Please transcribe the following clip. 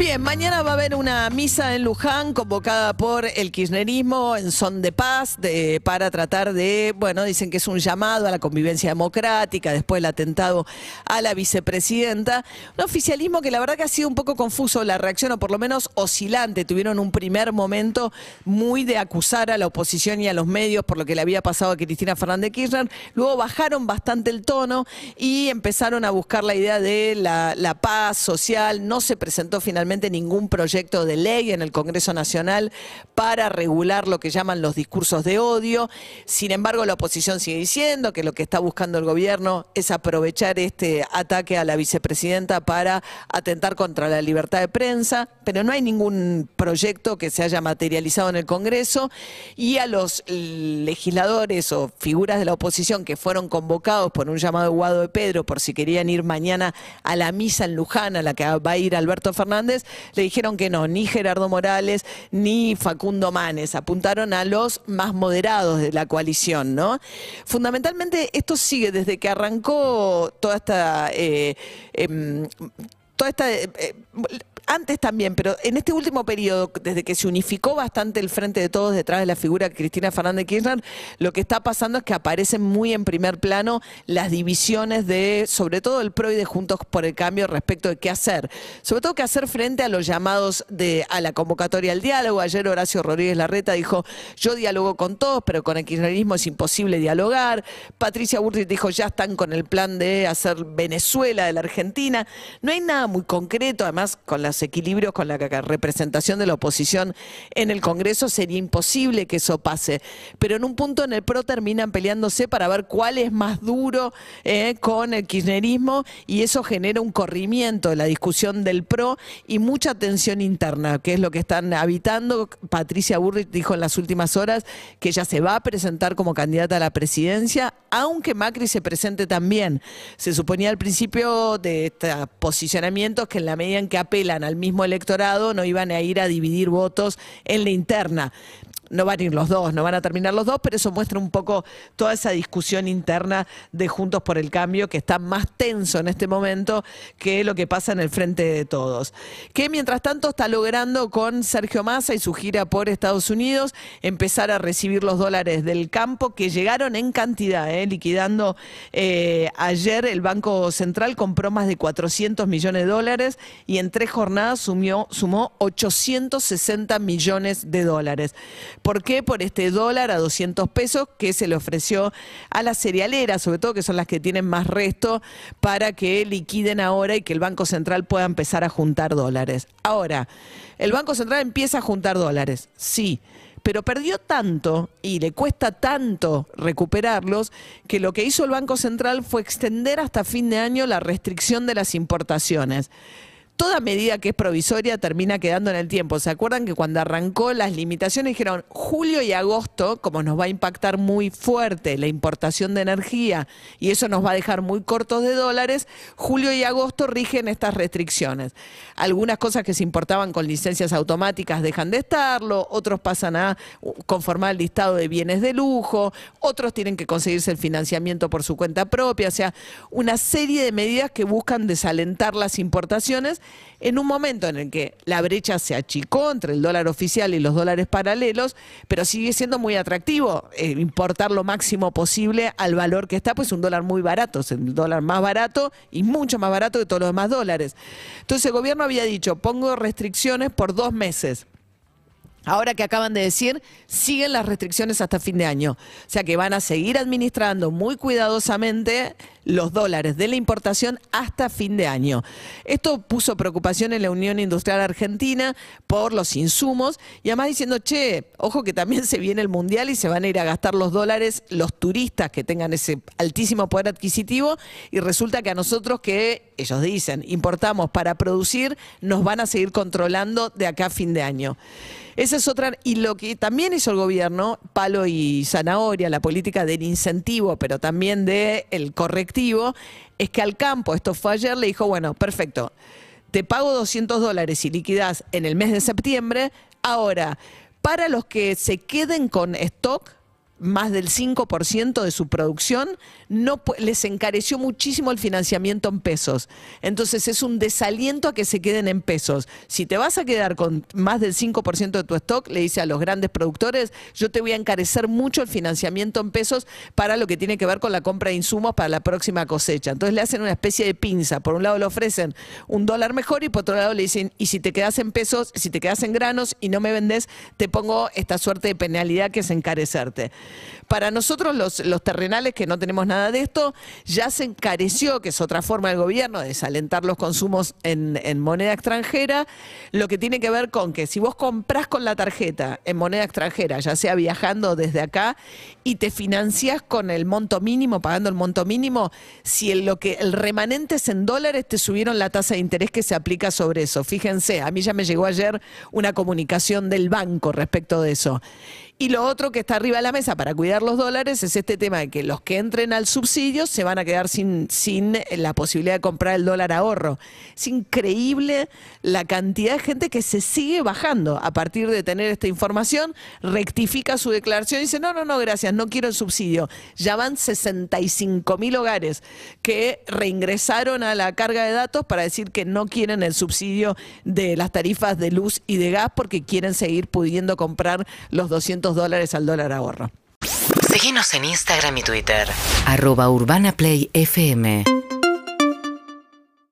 Bien, mañana va a haber una misa en Luján convocada por el kirchnerismo en son de paz de- para tratar de, bueno, dicen que es un llamado a la convivencia democrática, después el atentado a la vicepresidenta. Un oficialismo que la verdad que ha sido un poco confuso la reacción, o por lo menos oscilante. Tuvieron un primer momento muy de acusar a la oposición y a los medios por lo que le había pasado a Cristina Fernández Kirchner. Luego bajaron bastante el tono y empezaron a buscar la idea de la, la paz social. No se presentó finalmente ningún proyecto de ley en el Congreso Nacional para regular lo que llaman los discursos de odio. Sin embargo, la oposición sigue diciendo que lo que está buscando el gobierno es aprovechar este ataque a la vicepresidenta para atentar contra la libertad de prensa, pero no hay ningún proyecto que se haya materializado en el Congreso y a los legisladores o figuras de la oposición que fueron convocados por un llamado de Guado de Pedro por si querían ir mañana a la misa en Luján a la que va a ir Alberto Fernández, le dijeron que no, ni Gerardo Morales ni Facundo Manes, apuntaron a los más moderados de la coalición, ¿no? Fundamentalmente esto sigue desde que arrancó toda esta... eh, em, toda esta eh, eh, antes también, pero en este último periodo, desde que se unificó bastante el frente de todos detrás de la figura de Cristina Fernández Kirchner, lo que está pasando es que aparecen muy en primer plano las divisiones de, sobre todo el PRO y de Juntos por el Cambio respecto de qué hacer. Sobre todo qué hacer frente a los llamados de, a la convocatoria al diálogo. Ayer Horacio Rodríguez Larreta dijo, yo dialogo con todos, pero con el kirchnerismo es imposible dialogar. Patricia Burrich dijo, ya están con el plan de hacer Venezuela de la Argentina. No hay nada muy concreto, además con los equilibrios, con la representación de la oposición en el Congreso, sería imposible que eso pase. Pero en un punto en el PRO terminan peleándose para ver cuál es más duro eh, con el kirchnerismo y eso genera un corrimiento de la discusión del PRO y mucha tensión interna, que es lo que están habitando. Patricia Burrich dijo en las últimas horas que ella se va a presentar como candidata a la presidencia, aunque Macri se presente también. Se suponía al principio de estos que en la medida en que apelan al mismo electorado no iban a ir a dividir votos en la interna. No van a ir los dos, no van a terminar los dos, pero eso muestra un poco toda esa discusión interna de Juntos por el Cambio que está más tenso en este momento que lo que pasa en el frente de todos. Que mientras tanto está logrando con Sergio Massa y su gira por Estados Unidos empezar a recibir los dólares del campo que llegaron en cantidad, ¿eh? liquidando eh, ayer el Banco Central compró más de 400 millones de dólares y en tres jornadas sumó 860 millones de dólares. ¿Por qué? Por este dólar a 200 pesos que se le ofreció a las cerealeras, sobre todo que son las que tienen más resto, para que liquiden ahora y que el Banco Central pueda empezar a juntar dólares. Ahora, el Banco Central empieza a juntar dólares, sí pero perdió tanto y le cuesta tanto recuperarlos que lo que hizo el Banco Central fue extender hasta fin de año la restricción de las importaciones. Toda medida que es provisoria termina quedando en el tiempo. ¿Se acuerdan que cuando arrancó las limitaciones dijeron julio y agosto, como nos va a impactar muy fuerte la importación de energía y eso nos va a dejar muy cortos de dólares, julio y agosto rigen estas restricciones. Algunas cosas que se importaban con licencias automáticas dejan de estarlo, otros pasan a conformar el listado de bienes de lujo, otros tienen que conseguirse el financiamiento por su cuenta propia, o sea, una serie de medidas que buscan desalentar las importaciones en un momento en el que la brecha se achicó entre el dólar oficial y los dólares paralelos, pero sigue siendo muy atractivo eh, importar lo máximo posible al valor que está, pues un dólar muy barato, es el dólar más barato y mucho más barato que todos los demás dólares. Entonces el gobierno había dicho, pongo restricciones por dos meses. Ahora que acaban de decir, siguen las restricciones hasta fin de año. O sea que van a seguir administrando muy cuidadosamente los dólares de la importación hasta fin de año. Esto puso preocupación en la Unión Industrial Argentina por los insumos y además diciendo, che, ojo que también se viene el Mundial y se van a ir a gastar los dólares los turistas que tengan ese altísimo poder adquisitivo y resulta que a nosotros que, ellos dicen, importamos para producir, nos van a seguir controlando de acá a fin de año. Esa es otra. Y lo que también hizo el gobierno, palo y zanahoria, la política del incentivo, pero también del es que al campo, esto fue ayer, le dijo, bueno, perfecto, te pago 200 dólares y liquidás en el mes de septiembre. Ahora, para los que se queden con stock, más del 5% de su producción, no les encareció muchísimo el financiamiento en pesos. Entonces es un desaliento a que se queden en pesos. Si te vas a quedar con más del 5% de tu stock, le dice a los grandes productores, yo te voy a encarecer mucho el financiamiento en pesos para lo que tiene que ver con la compra de insumos para la próxima cosecha. Entonces le hacen una especie de pinza. Por un lado le ofrecen un dólar mejor y por otro lado le dicen, y si te quedas en pesos, si te quedas en granos y no me vendes, te pongo esta suerte de penalidad que es encarecerte. Para nosotros los, terrenales que no tenemos nada de esto, ya se encareció, que es otra forma del gobierno de desalentar los consumos en, moneda extranjera, lo que tiene que ver con que si vos comprás con la tarjeta en moneda extranjera, ya sea viajando desde acá, y te financiás con el monto mínimo, pagando el monto mínimo, si lo que el remanente es en dólares, te subieron la tasa de interés que se aplica sobre eso. Fíjense, a mí ya me llegó ayer una comunicación del banco respecto de eso. Y lo otro que está arriba de la mesa para cuidar los dólares es este tema de que los que entren al subsidio se van a quedar sin, sin la posibilidad de comprar el dólar ahorro. Es increíble la cantidad de gente que se sigue bajando a partir de tener esta información, rectifica su declaración y dice, no, no, no, gracias, no quiero el subsidio. Ya van 65 mil hogares que reingresaron a la carga de datos para decir que no quieren el subsidio de las tarifas de luz y de gas porque quieren seguir pudiendo comprar los 200 dólares al dólar ahorro. Síguenos en Instagram y Twitter. Arroba Urbana Play FM.